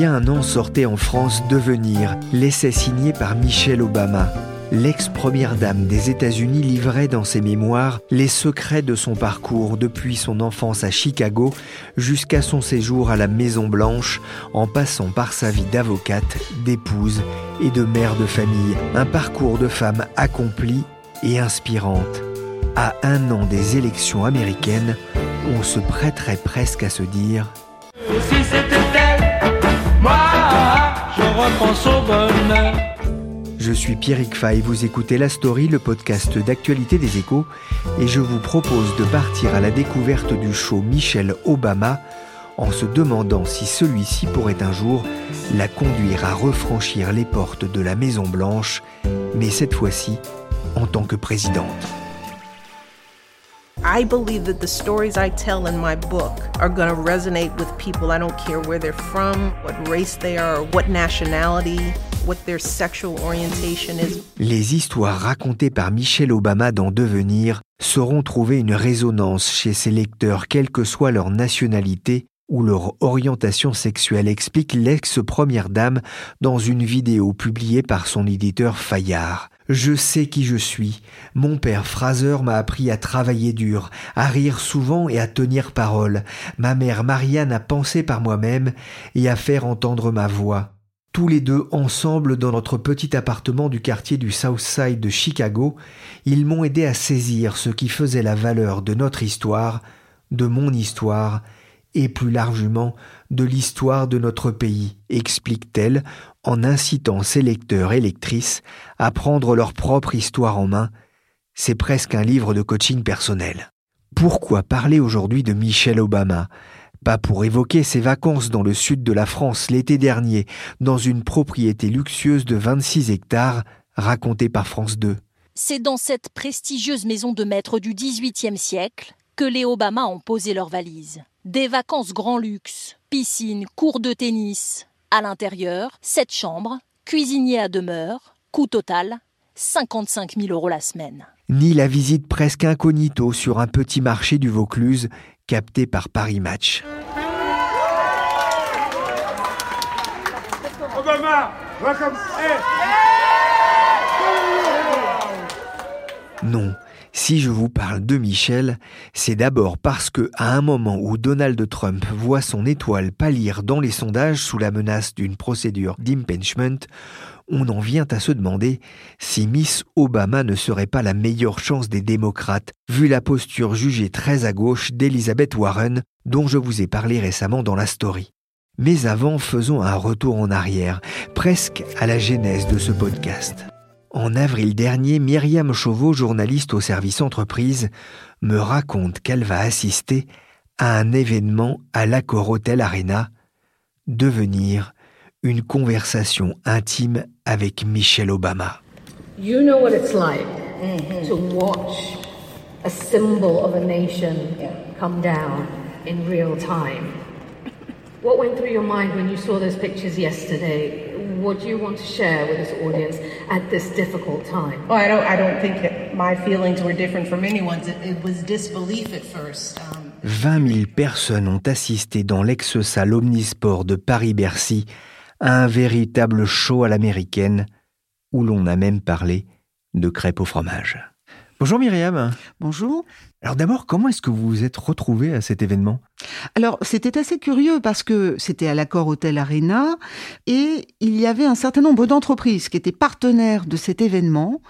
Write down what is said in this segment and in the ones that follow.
Y a un an sortait en France Devenir, l'essai signé par Michelle Obama. L'ex-première dame des États-Unis livrait dans ses mémoires les secrets de son parcours depuis son enfance à Chicago jusqu'à son séjour à la Maison Blanche, en passant par sa vie d'avocate, d'épouse et de mère de famille. Un parcours de femme accomplie et inspirante. À un an des élections américaines, on se prêterait presque à se dire je suis Pierrick Fay, vous écoutez La Story, le podcast d'actualité des échos, et je vous propose de partir à la découverte du show Michelle Obama en se demandant si celui-ci pourrait un jour la conduire à refranchir les portes de la Maison Blanche, mais cette fois-ci en tant que présidente. I believe that the stories I tell in my book are going to resonate with people. I don't care where they're from, what race they are, what nationality, what their sexual orientation is. Les histoires racontées par Michelle Obama dans Devenir sauront trouver une résonance chez ses lecteurs, quelle que soit leur nationalité ou leur orientation sexuelle, explique l'ex-première dame dans une vidéo publiée par son éditeur Fayard. Je sais qui je suis. Mon père Fraser m'a appris à travailler dur, à rire souvent et à tenir parole. Ma mère Marianne a pensé par moi-même et à faire entendre ma voix. Tous les deux ensemble dans notre petit appartement du quartier du South Side de Chicago, ils m'ont aidé à saisir ce qui faisait la valeur de notre histoire, de mon histoire et plus largement de l'histoire de notre pays, explique-t-elle en incitant ses lecteurs et lectrices à prendre leur propre histoire en main. C'est presque un livre de coaching personnel. Pourquoi parler aujourd'hui de Michelle Obama? Pas pour évoquer ses vacances dans le sud de la France l'été dernier, dans une propriété luxueuse de 26 hectares, racontée par France 2. C'est dans cette prestigieuse maison de maître du XVIIIe siècle que les Obama ont posé leurs valises. Des vacances grand luxe, piscine, cours de tennis, à l'intérieur, sept chambres, cuisinier à demeure, coût total 55 000 euros la semaine. Ni la visite presque incognito sur un petit marché du Vaucluse capté par Paris Match. Non, si je vous parle de Michel, c'est d'abord parce que, à un moment où Donald Trump voit son étoile pâlir dans les sondages sous la menace d'une procédure d'impeachment, on en vient à se demander si Miss Obama ne serait pas la meilleure chance des démocrates, vu la posture jugée très à gauche d'Elizabeth Warren, dont je vous ai parlé récemment dans la story. Mais avant, faisons un retour en arrière, presque à la genèse de ce podcast. En avril dernier, Myriam Chauveau, journaliste au service entreprise, me raconte qu'elle va assister à un événement à l'Accor Hotel Arena, devenir une conversation intime avec Michelle Obama. You know what it's like to watch a symbol of a nation come down in real time. What went through your mind when you saw those pictures yesterday? What you want to share with this audience at this difficult time? Well, I don't, I don't think that my feelings were different from anyone's. It, it was disbelief at first. Um, 20 000 personnes ont assisté dans l'ex-salle Omnisport de Paris-Bercy à un véritable show à l'américaine où l'on a même parlé de crêpes au fromage. Bonjour Myriam. Bonjour. Alors d'abord, comment est-ce que vous vous êtes retrouvée à cet événement? Alors c'était assez curieux parce que c'était à l'accord Hôtel Arena et il y avait un certain nombre d'entreprises qui étaient partenaires de cet événement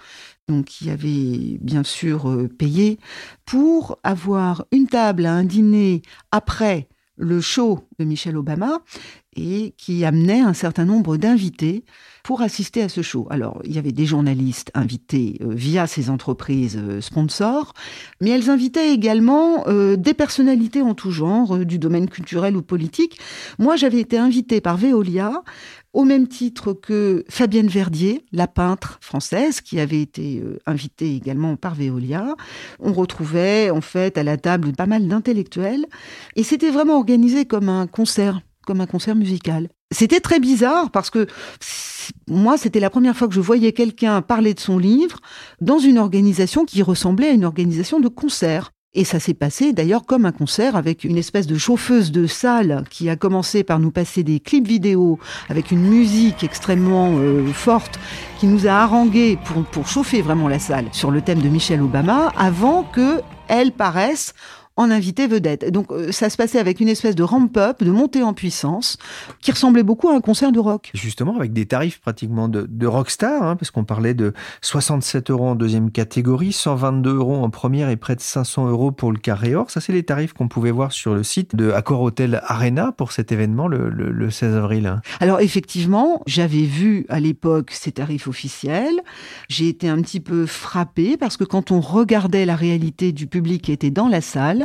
donc qui avaient bien sûr euh, payé pour avoir une table à un dîner après le show de Michelle Obama et qui amenait un certain nombre d'invités pour assister à ce show. Alors, il y avait des journalistes invités euh, via ces entreprises euh, sponsors, mais elles invitaient également euh, des personnalités en tout genre, du domaine culturel ou politique. Moi, j'avais été invitée par Veolia au même titre que Fabienne Verdier, la peintre française, qui avait été invitée également par Veolia. On retrouvait en fait à la table pas mal d'intellectuels, et c'était vraiment organisé comme un concert comme un concert musical. C'était très bizarre parce que moi, c'était la première fois que je voyais quelqu'un parler de son livre dans une organisation qui ressemblait à une organisation de concert. Et ça s'est passé d'ailleurs comme un concert avec une espèce de chauffeuse de salle qui a commencé par nous passer des clips vidéo avec une musique extrêmement euh, forte qui nous a harangué pour, pour chauffer vraiment la salle sur le thème de Michelle Obama avant que elle paraisse en invité vedette. Donc euh, ça se passait avec une espèce de ramp-up, de montée en puissance, qui ressemblait beaucoup à un concert de rock. Justement, avec des tarifs pratiquement de, de rockstar, hein, parce qu'on parlait de 67 euros en deuxième catégorie, 122 euros en première et près de 500 euros pour le carré or. Ça, c'est les tarifs qu'on pouvait voir sur le site de Accor Hotel Arena pour cet événement le, le 16 avril. Alors effectivement, j'avais vu à l'époque ces tarifs officiels. J'ai été un petit peu frappée parce que quand on regardait la réalité du public qui était dans la salle,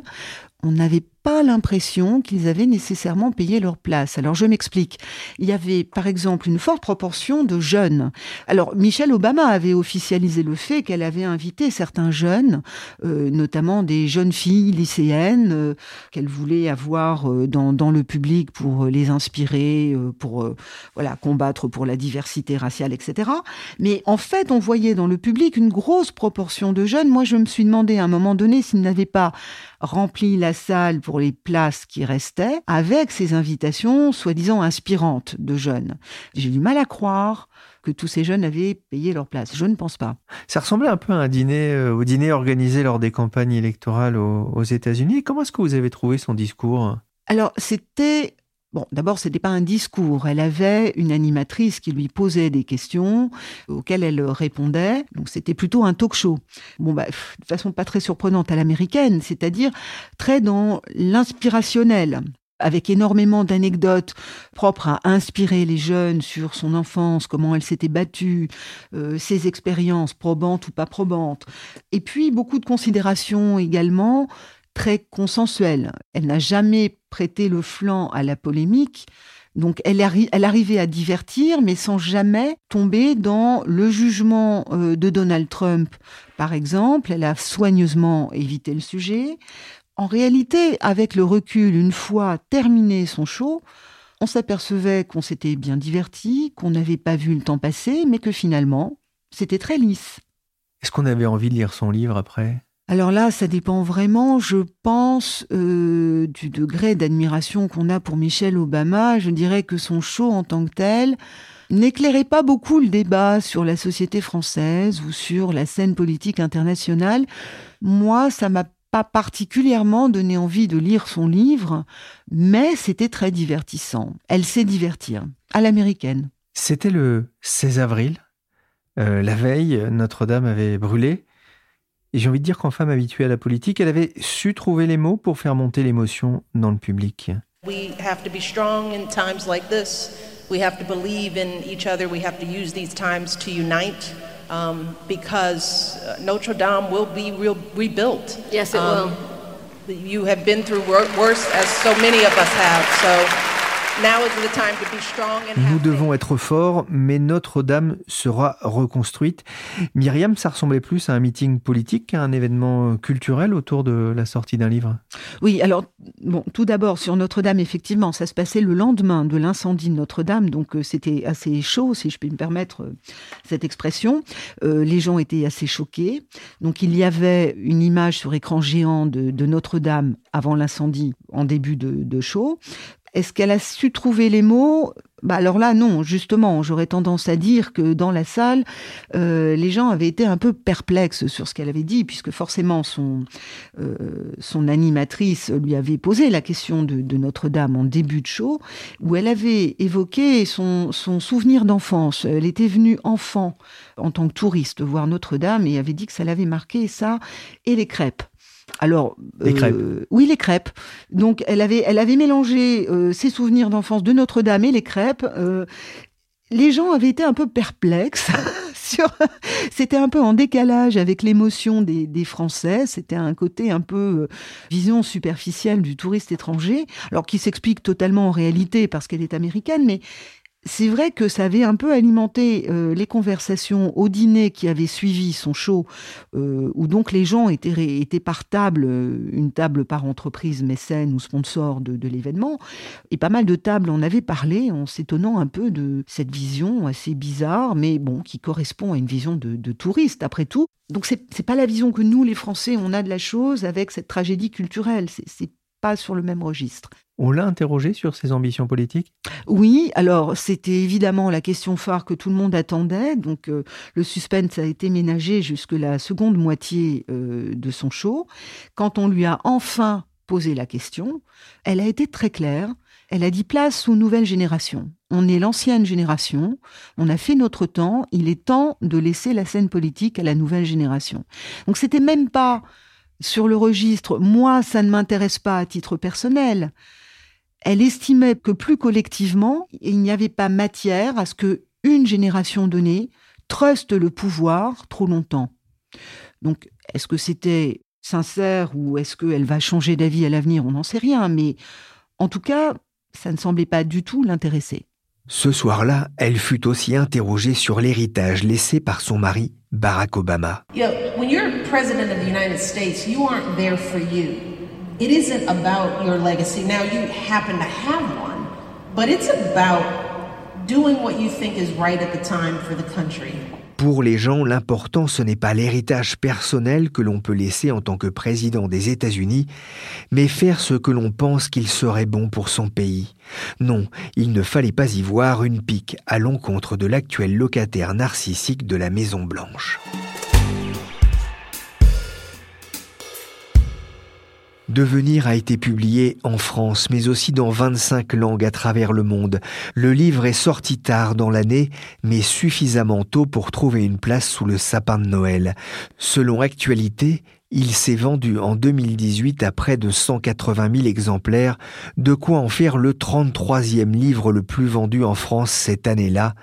on n'avait pas l'impression qu'ils avaient nécessairement payé leur place. Alors je m'explique. Il y avait par exemple une forte proportion de jeunes. Alors Michelle Obama avait officialisé le fait qu'elle avait invité certains jeunes, euh, notamment des jeunes filles lycéennes euh, qu'elle voulait avoir euh, dans, dans, le public pour les inspirer, pour voilà combattre pour la diversité raciale, etc. Mais en fait, on voyait dans le public une grosse proportion de jeunes. Moi, je me suis demandé à un moment donné s'ils n'avaient pas rempli la salle pour les places qui restaient avec ces invitations soi-disant inspirantes de jeunes. J'ai du mal à croire que tous ces jeunes avaient payé leur place. Je ne pense pas. Ça ressemblait un peu à un dîner, euh, au dîner organisé lors des campagnes électorales aux, aux États-Unis. Comment est-ce que vous avez trouvé son discours? Alors, c'était Bon, d'abord, c'était pas un discours. Elle avait une animatrice qui lui posait des questions auxquelles elle répondait. Donc, c'était plutôt un talk show. Bon, bah, de façon pas très surprenante à l'américaine, c'est-à-dire très dans l'inspirationnel avec énormément d'anecdotes propres à inspirer les jeunes sur son enfance, comment elle s'était battue, euh, ses expériences probantes ou pas probantes. Et puis beaucoup de considérations également très consensuelle. Elle n'a jamais prêté le flanc à la polémique. Donc elle, elle arrivait à divertir, mais sans jamais tomber dans le jugement euh, de Donald Trump, par exemple. Elle a soigneusement évité le sujet. En réalité, avec le recul, une fois terminé son show, on s'apercevait qu'on s'était bien diverti, qu'on n'avait pas vu le temps passer, mais que finalement, c'était très lisse. Est-ce qu'on avait envie de lire son livre après? Alors là, ça dépend vraiment, je pense, euh, du degré d'admiration qu'on a pour Michelle Obama. Je dirais que son show en tant que tel n'éclairait pas beaucoup le débat sur la société française ou sur la scène politique internationale. Moi, ça m'a pas particulièrement donné envie de lire son livre, mais c'était très divertissant. Elle sait divertir, à l'américaine. C'était le 16 avril. Euh, la veille, Notre-Dame avait brûlé. Et j'ai envie de dire qu'en femme habituée à la politique, elle avait su trouver les mots pour faire monter l'émotion dans le public. We have to be strong in times like this. We have to believe in each other. We have to use these times to unite. Um, because uh, Notre Dame will be re rebuilt. Yes, it um, will. You have been through worse, as so many of us have. So nous devons être forts, mais Notre-Dame sera reconstruite. Myriam, ça ressemblait plus à un meeting politique qu'à un événement culturel autour de la sortie d'un livre? Oui, alors, bon, tout d'abord, sur Notre-Dame, effectivement, ça se passait le lendemain de l'incendie de Notre-Dame, donc euh, c'était assez chaud, si je puis me permettre euh, cette expression. Euh, les gens étaient assez choqués. Donc, il y avait une image sur écran géant de, Notre-Dame avant l'incendie, en début de, de show Est-ce qu'elle a su trouver les mots? Bah alors là, non, justement, j'aurais tendance à dire que dans la salle, euh, les gens avaient été un peu perplexes sur ce qu'elle avait dit, puisque forcément son, euh, son animatrice lui avait posé la question de, Notre-Dame en début de show, où elle avait évoqué son, son souvenir d'enfance. Elle était venue enfant en tant que touriste voir Notre-Dame et avait dit que ça l'avait marqué, ça, et les crêpes. Alors, les crêpes. Euh, oui, les crêpes. Donc, elle avait, elle avait mélangé euh, ses souvenirs d'enfance de Notre-Dame et les crêpes. Euh, les gens avaient été un peu perplexes. sur... C'était un peu en décalage avec l'émotion des, des, Français. C'était un côté un peu vision superficielle du touriste étranger, alors qui s'explique totalement en réalité parce qu'elle est américaine, mais c'est vrai que ça avait un peu alimenté euh, les conversations au dîner qui avait suivi son show, euh, où donc les gens étaient, étaient par table, euh, une table par entreprise mécène ou sponsor de, l'événement, et pas mal de tables en avaient parlé en s'étonnant un peu de cette vision assez bizarre, mais bon, qui correspond à une vision de, de touriste après tout. Donc c'est, c'est pas la vision que nous, les Français, on a de la chose avec cette tragédie culturelle. C'est pas sur le même registre. On l'a interrogé sur ses ambitions politiques? Oui, alors c'était évidemment la question phare que tout le monde attendait. Donc euh, le suspense a été ménagé jusque la seconde moitié euh, de son show. Quand on lui a enfin posé la question, elle a été très claire. Elle a dit place aux nouvelles générations. On est l'ancienne génération, on a fait notre temps, il est temps de laisser la scène politique à la nouvelle génération. Donc c'était même pas sur le registre moi ça ne m'intéresse pas à titre personnel elle estimait que plus collectivement, il n'y avait pas matière à ce que une génération donnée truste le pouvoir trop longtemps. Donc, est-ce que c'était sincère ou est-ce qu'elle va changer d'avis à l'avenir? On n'en sait rien, mais en tout cas, ça ne semblait pas du tout l'intéresser. Ce soir-là, elle fut aussi interrogée sur l'héritage laissé par son mari, Barack Obama. You know, when you're president of the United States, you aren't there for you. It isn't about your legacy. Now, you happen to have one, but it's about doing what you think is right at the time for the country. Pour les gens, l'important, ce n'est pas l'héritage personnel que l'on peut laisser en tant que président des États-Unis, mais faire ce que l'on pense qu'il serait bon pour son pays. Non, il ne fallait pas y voir une pique à l'encontre de l'actuel locataire narcissique de la Maison Blanche. Devenir a été publié en France, mais aussi dans 25 langues à travers le monde. Le livre est sorti tard dans l'année, mais suffisamment tôt pour trouver une place sous le sapin de Noël. Selon Actualité, il s'est vendu en 2018 à près de 180 000 exemplaires, de quoi en faire le 33e livre le plus vendu en France cette année-là,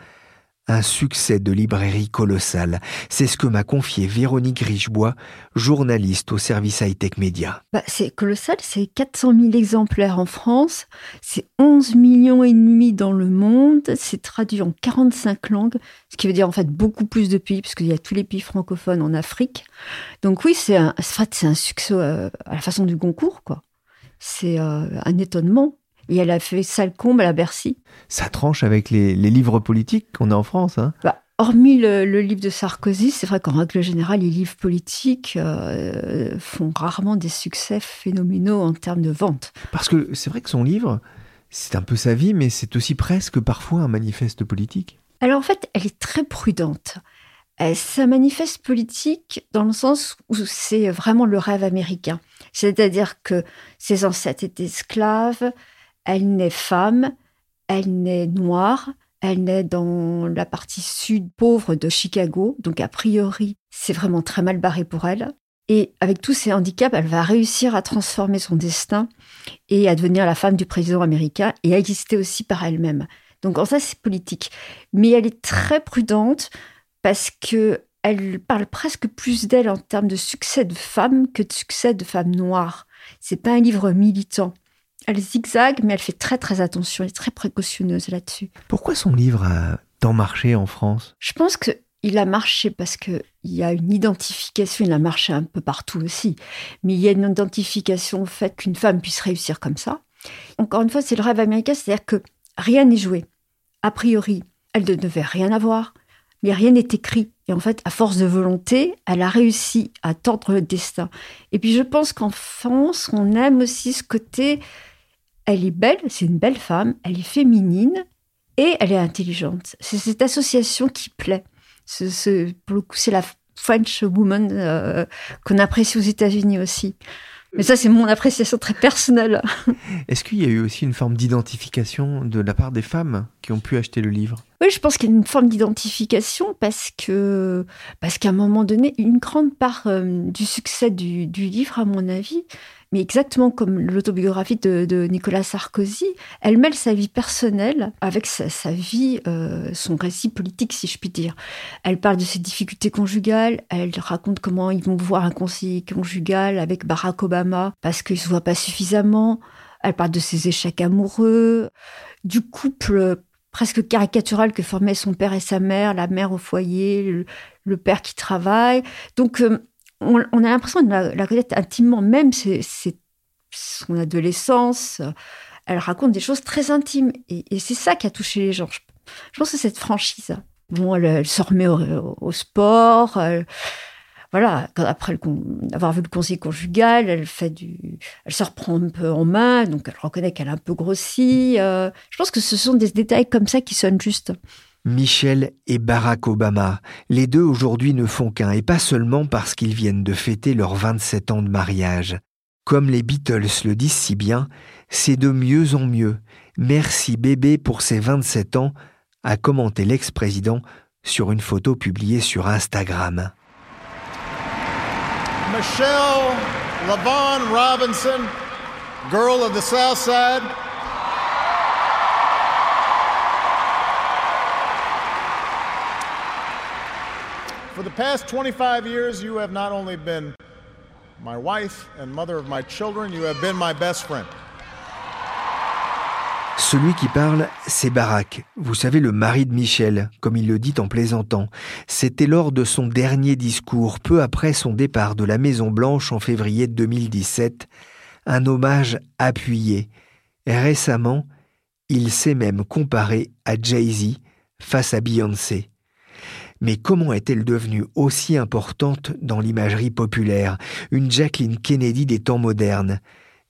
un succès de librairie colossal. C'est ce que m'a confié Véronique Richebois, journaliste au service high-tech média. Bah, c'est colossal, c'est 400 000 exemplaires en France, c'est 11 millions et demi dans le monde, c'est traduit en 45 langues, ce qui veut dire en fait beaucoup plus de pays, puisqu'il y a tous les pays francophones en Afrique. Donc oui, c'est un, c'est un succès euh, à la façon du concours, quoi. C'est euh, un étonnement. Et elle a fait sale comble à la Bercy. Ça tranche avec les, les livres politiques qu'on a en France. Hein bah, hormis le, le, livre de Sarkozy, c'est vrai qu'en règle générale, les livres politiques euh, font rarement des succès phénoménaux en termes de vente. Parce que c'est vrai que son livre, c'est un peu sa vie, mais c'est aussi presque parfois un manifeste politique. Alors en fait, elle est très prudente. C'est un manifeste politique dans le sens où c'est vraiment le rêve américain. C'est-à-dire que ses ancêtres étaient esclaves, elle naît femme, elle naît noire, elle naît dans la partie sud pauvre de Chicago, donc a priori, c'est vraiment très mal barré pour elle. Et avec tous ces handicaps, elle va réussir à transformer son destin et à devenir la femme du président américain et à exister aussi par elle-même. Donc en ça, c'est politique. Mais elle est très prudente parce que elle parle presque plus d'elle en termes de succès de femme que de succès de femme noire. C'est pas un livre militant elle zigzague, mais elle fait très très attention, elle est très précautionneuse là-dessus. Pourquoi son livre a tant marché en France? Je pense que il a marché parce qu'il y a une identification, il a marché un peu partout aussi, mais il y a une identification au fait qu'une femme puisse réussir comme ça. Encore une fois, c'est le rêve américain, c'est-à-dire que rien n'est joué. A priori, elle ne devait rien avoir, mais rien n'est écrit. Et en fait, à force de volonté, elle a réussi à tordre le destin. Et puis je pense qu'en France, on aime aussi ce côté Elle est belle, c'est une belle femme, elle est féminine et elle est intelligente. C'est cette association qui plaît. C'est, pour le coup, c'est la French woman euh, qu'on apprécie aux États-Unis aussi. Mais ça, c'est mon appréciation très personnelle. Est-ce qu'il y a eu aussi une forme d'identification de la part des femmes qui ont pu acheter le livre? Oui, je pense qu'il y a une forme d'identification parce que parce qu'à un moment donné, une grande part euh, du succès du, du, livre, à mon avis, mais exactement comme l'autobiographie de, Nicolas Sarkozy, elle mêle sa vie personnelle avec sa, vie, euh, son récit politique, si je puis dire. Elle parle de ses difficultés conjugales, elle raconte comment ils vont voir un conseiller conjugal avec Barack Obama parce qu'ils ne se voient pas suffisamment. Elle parle de ses échecs amoureux, du couple presque caricatural que formaient son père et sa mère, la mère au foyer, le, père qui travaille. Donc, euh, on, a l'impression de la, connaître intimement, même c'est son adolescence. Elle raconte des choses très intimes. Et, c'est ça qui a touché les gens. Je, pense que cette franchise. Bon, elle, se remet au, sport. voilà, après avoir vu le conseil conjugal, elle fait du, elle se reprend un peu en main, donc elle reconnaît qu'elle a un peu grossi. Euh, je pense que ce sont des détails comme ça qui sonnent juste. Michel et Barack Obama, les deux aujourd'hui ne font qu'un, et pas seulement parce qu'ils viennent de fêter leurs 27 ans de mariage. Comme les Beatles le disent si bien, c'est de mieux en mieux. Merci bébé pour ses 27 ans, a commenté l'ex-président sur une photo publiée sur Instagram. Michelle Robinson, girl of the South. For the past 25 years, you have not only been my wife and mother of my children, you have been my best friend. Celui qui parle, c'est Barack, vous savez le mari de Michel, comme il le dit en plaisantant. C'était lors de son dernier discours, peu après son départ de la Maison Blanche en février 2017, un hommage appuyé. récemment, il s'est même comparé à Jay-Z face à Beyoncé. Mais comment est-elle devenue aussi importante dans l'imagerie populaire, une Jacqueline Kennedy des temps modernes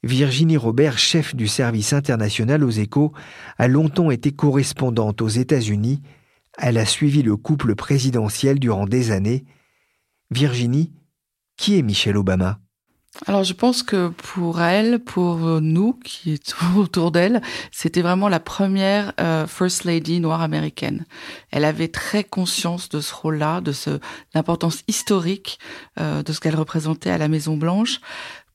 Virginie Robert, chef du service international aux échos, a longtemps été correspondante aux États-Unis. Elle a suivi le couple présidentiel durant des années. Virginie, qui est Michelle Obama? Alors je pense que pour elle, pour nous qui est autour d'elle, c'était vraiment la première euh, First Lady noire américaine. Elle avait très conscience de ce rôle-là, de ce l'importance historique euh, de ce qu'elle représentait à la Maison Blanche.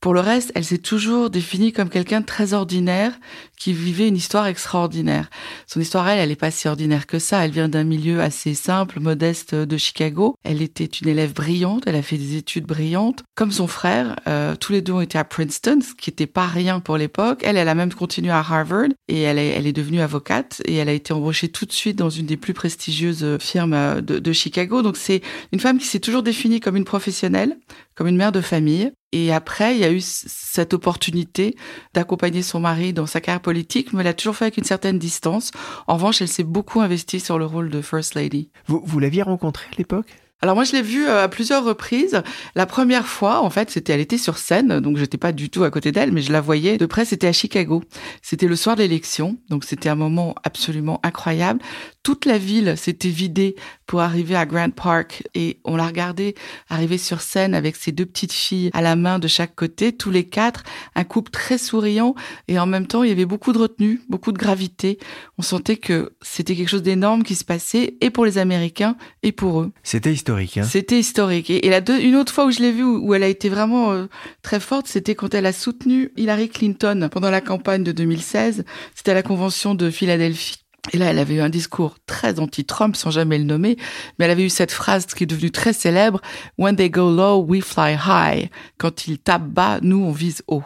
Pour le reste, elle s'est toujours définie comme quelqu'un de très ordinaire qui vivait une histoire extraordinaire. Son histoire, elle, elle n'est pas si ordinaire que ça. Elle vient d'un milieu assez simple, modeste de Chicago. Elle était une élève brillante, elle a fait des études brillantes. Comme son frère, euh, tous les deux ont été à Princeton, ce qui n'était pas rien pour l'époque. Elle, elle a même continué à Harvard et elle est, elle est devenue avocate et elle a été embauchée tout de suite dans une des plus prestigieuses firmes euh, de, de Chicago. Donc c'est une femme qui s'est toujours définie comme une professionnelle, comme une mère de famille. Et après, il y a eu cette opportunité d'accompagner son mari dans sa carrière politique, mais elle a toujours fait avec une certaine distance. En revanche, elle s'est beaucoup investie sur le rôle de First Lady. Vous, vous l'aviez rencontrée à l'époque? Alors moi je l'ai vue euh, à plusieurs reprises. La première fois, en fait, c'était elle était sur scène, donc j'étais pas du tout à côté d'elle, mais je la voyais de près. C'était à Chicago. C'était le soir de l'élection, donc c'était un moment absolument incroyable. Toute la ville s'était vidée pour arriver à Grant Park et on l'a regardée arriver sur scène avec ses deux petites filles à la main de chaque côté, tous les quatre, un couple très souriant et en même temps il y avait beaucoup de retenue, beaucoup de gravité. On sentait que c'était quelque chose d'énorme qui se passait et pour les Américains et pour eux. C'était historique. Hein c'était historique. Et, la deux, une autre fois où je l'ai vue où, elle a été vraiment euh, très forte, c'était quand elle a soutenu Hillary Clinton pendant la campagne de 2016. C'était à la convention de Philadelphie. Et là, elle avait eu un discours très anti-Trump, sans jamais le nommer, mais elle avait eu cette phrase qui est devenue très célèbre, When they go low, we fly high. Quand ils tapent bas, nous, on vise haut.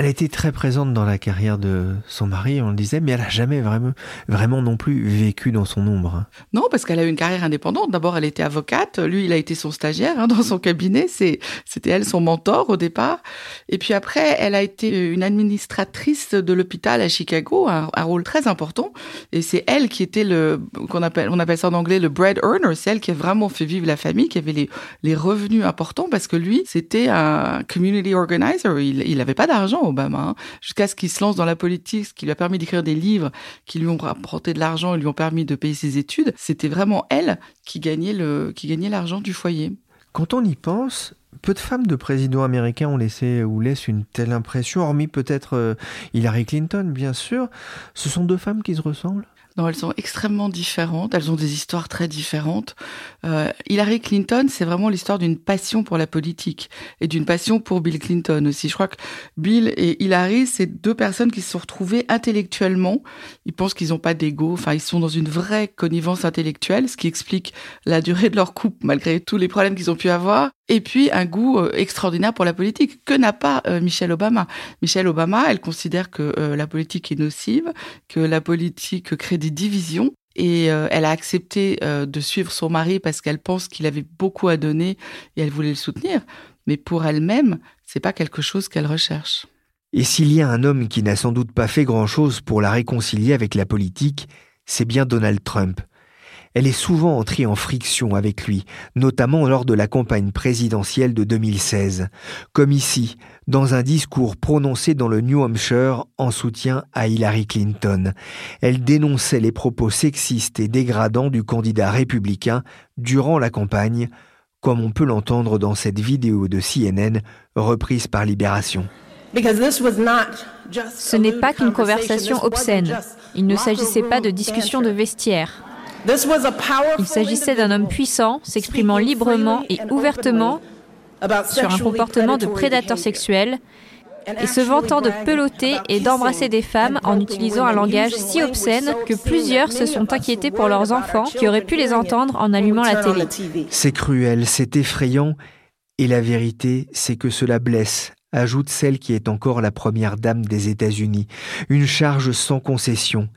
Elle a été très présente dans la carrière de son mari, on le disait, mais elle n'a jamais vraiment, vraiment non plus vécu dans son ombre. Hein. Non, parce qu'elle a eu une carrière indépendante. D'abord, elle était avocate. Lui, il a été son stagiaire hein, dans son cabinet. c'était elle son mentor au départ. Et puis après, elle a été une administratrice de l'hôpital à Chicago, un, rôle très important. Et c'est elle qui était le, qu'on appelle, on appelle ça en anglais le bread earner. C'est elle qui a vraiment fait vivre la famille, qui avait les, les revenus importants parce que lui, c'était un community organizer. Il n'avait pas d'argent Obama, jusqu'à ce qu'il se lance dans la politique, ce qui lui a permis d'écrire des livres qui lui ont rapporté de l'argent et lui ont permis de payer ses études. C'était vraiment elle qui gagnait le, qui gagnait l'argent du foyer. Quand on y pense, peu de femmes de présidents américains ont laissé ou laissent une telle impression, hormis peut-être euh, Hillary Clinton, bien sûr. Ce sont deux femmes qui se ressemblent? Non, elles sont extrêmement différentes. Elles ont des histoires très différentes. Euh, Hillary Clinton, c'est vraiment l'histoire d'une passion pour la politique et d'une passion pour Bill Clinton aussi. Je crois que Bill et Hillary, c'est deux personnes qui se sont retrouvées intellectuellement. Ils pensent qu'ils n'ont pas d'ego. Enfin, ils sont dans une vraie connivence intellectuelle, ce qui explique la durée de leur couple malgré tous les problèmes qu'ils ont pu avoir et puis un goût euh, extraordinaire pour la politique que n'a pas euh, Michelle Obama? Michelle Obama, elle considère que euh, la politique est nocive, que la politique crée des divisions et elle a accepté de suivre son mari parce qu'elle pense qu'il avait beaucoup à donner et elle voulait le soutenir. Mais pour elle-même, c'est pas quelque chose qu'elle recherche. Et s'il y a un homme qui n'a sans doute pas fait grand-chose pour la réconcilier avec la politique, c'est bien Donald Trump. Elle est souvent entrée en friction avec lui, notamment lors de la campagne présidentielle de 2016, comme ici, dans un discours prononcé dans le New Hampshire en soutien à Hillary Clinton. Elle dénonçait les propos sexistes et dégradants du candidat républicain durant la campagne, comme on peut l'entendre dans cette vidéo de CNN reprise par Libération. Ce n'est pas qu'une conversation obscène. Il ne s'agissait pas de discussion de vestiaire. Il s'agissait d'un homme puissant, s'exprimant librement et ouvertement sur un comportement de prédateur sexuel et se vantant de peloter et d'embrasser des femmes en utilisant un langage si obscène que plusieurs se sont inquiétés pour leurs enfants qui auraient pu les entendre en allumant la télé. C'est cruel, c'est effrayant, et la vérité, c'est que cela blesse, ajoute celle qui est encore la première dame des États-Unis, une charge sans concession.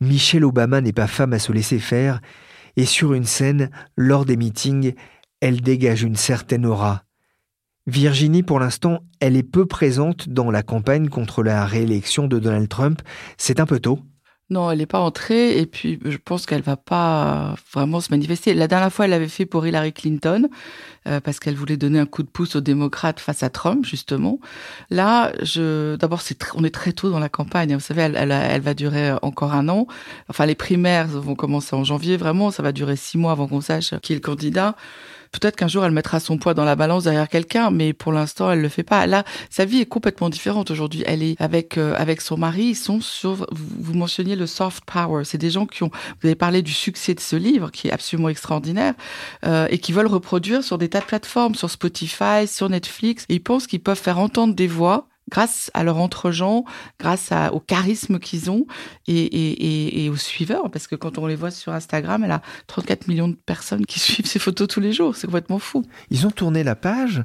Michelle Obama n'est pas femme à se laisser faire, et sur une scène, lors des meetings, elle dégage une certaine aura. Virginie, pour l'instant, elle est peu présente dans la campagne contre la réélection de Donald Trump. C'est un peu tôt. Non, elle n'est pas entrée et puis je pense qu'elle va pas vraiment se manifester. La dernière fois, elle l'avait fait pour Hillary Clinton euh, parce qu'elle voulait donner un coup de pouce aux démocrates face à Trump justement. Là, je d'abord c'est on est très tôt dans la campagne. Vous savez, elle, elle, elle, va durer encore un an. Enfin, les primaires vont commencer en janvier. Vraiment, ça va durer six mois avant qu'on sache qui est le candidat. Peut-être qu'un jour elle mettra son poids dans la balance derrière quelqu'un, mais pour l'instant elle le fait pas. Là, sa vie est complètement différente aujourd'hui. Elle est avec euh, avec son mari. Ils sont sur. Vous, mentionniez le soft power. C'est des gens qui ont. Vous avez parlé du succès de ce livre qui est absolument extraordinaire euh, et qui veulent reproduire sur des tas de plateformes, sur Spotify, sur Netflix. Et ils pensent qu'ils peuvent faire entendre des voix grâce à leur entre-gens, grâce au charisme qu'ils ont et, aux suiveurs. Parce que quand on les voit sur Instagram, elle a 34 millions de personnes qui suivent ses photos tous les jours. C'est complètement fou. Ils ont tourné la page.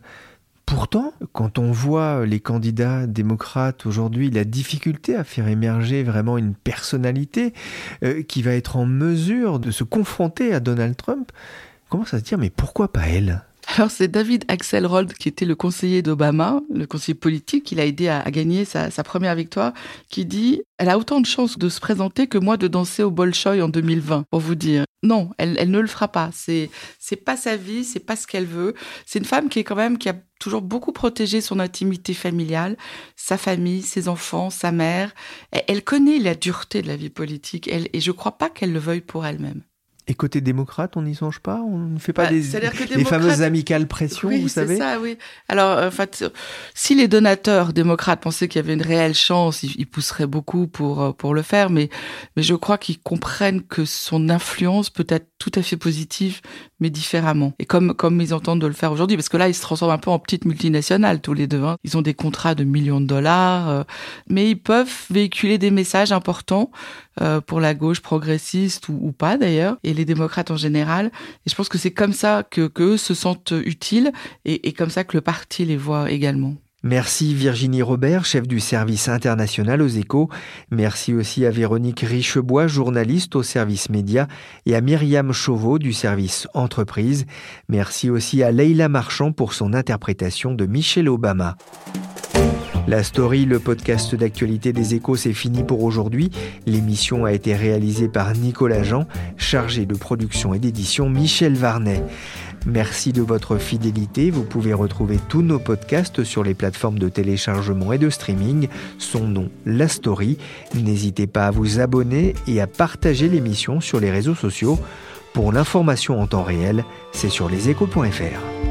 Pourtant, quand on voit les candidats démocrates aujourd'hui, la difficulté à faire émerger vraiment une personnalité euh, qui va être en mesure de se confronter à Donald Trump, comment ça se dire mais pourquoi pas elle? Alors c'est David Axelrod qui était le conseiller d'Obama, le conseiller politique, qui l'a aidé à, gagner sa, première victoire, qui dit elle a autant de chances de se présenter que moi de danser au Bolshoi en 2020. Pour vous dire, non, elle, ne le fera pas. C'est c'est pas sa vie, c'est pas ce qu'elle veut. C'est une femme qui est quand même qui a toujours beaucoup protégé son intimité familiale, sa famille, ses enfants, sa mère. Elle, elle connaît la dureté de la vie politique, et je crois pas qu'elle le veuille pour elle-même. Et côté démocrate, on n'y songe pas? On ne fait pas bah, des, les fameuses amicales pressions, vous savez? c'est ça, oui. Alors, en fait, si les donateurs démocrates pensaient qu'il y avait une réelle chance, ils, pousseraient beaucoup pour euh, pour le faire, mais mais je crois qu'ils comprennent que son influence peut être tout à fait positive, mais différemment. Et comme comme ils entendent de le faire aujourd'hui, parce que là, ils se transforment un peu en petites multinationales tous les deux. Hein. Ils ont des contrats de millions de dollars, euh, mais ils peuvent véhiculer des messages importants euh, pour la gauche progressiste ou, pas d'ailleurs, et les démocrates en général. Et je pense que c'est comme ça que qu'eux se sentent utiles et, et comme ça que le parti les voit également. Merci Virginie Robert, chef du service international aux échos. Merci aussi à Véronique Richebois, journaliste au service média, et à Myriam Chauveau du service entreprise. Merci aussi à Leila Marchand pour son interprétation de Michelle Obama. La story, le podcast d'actualité des échos, c'est fini pour aujourd'hui. L'émission a été réalisée par Nicolas Jean, chargé de production et d'édition Michel Varnet. Merci de votre fidélité. Vous pouvez retrouver tous nos podcasts sur les plateformes de téléchargement et de streaming. Son nom, La Story. N'hésitez pas à vous abonner et à partager l'émission sur les réseaux sociaux. Pour l'information en temps réel, c'est sur leséchos.fr.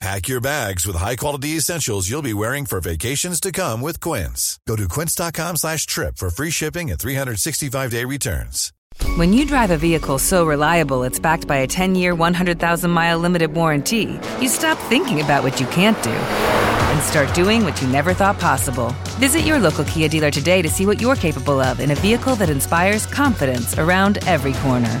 Pack your bags with high-quality essentials you'll be wearing for vacations to come with Quince. Go to quince.com slash trip for free shipping and 365-day returns. When you drive a vehicle so reliable it's backed by a 10-year, 100,000-mile limited warranty, you stop thinking about what you can't do and start doing what you never thought possible. Visit your local Kia dealer today to see what you're capable of in a vehicle that inspires confidence around every corner.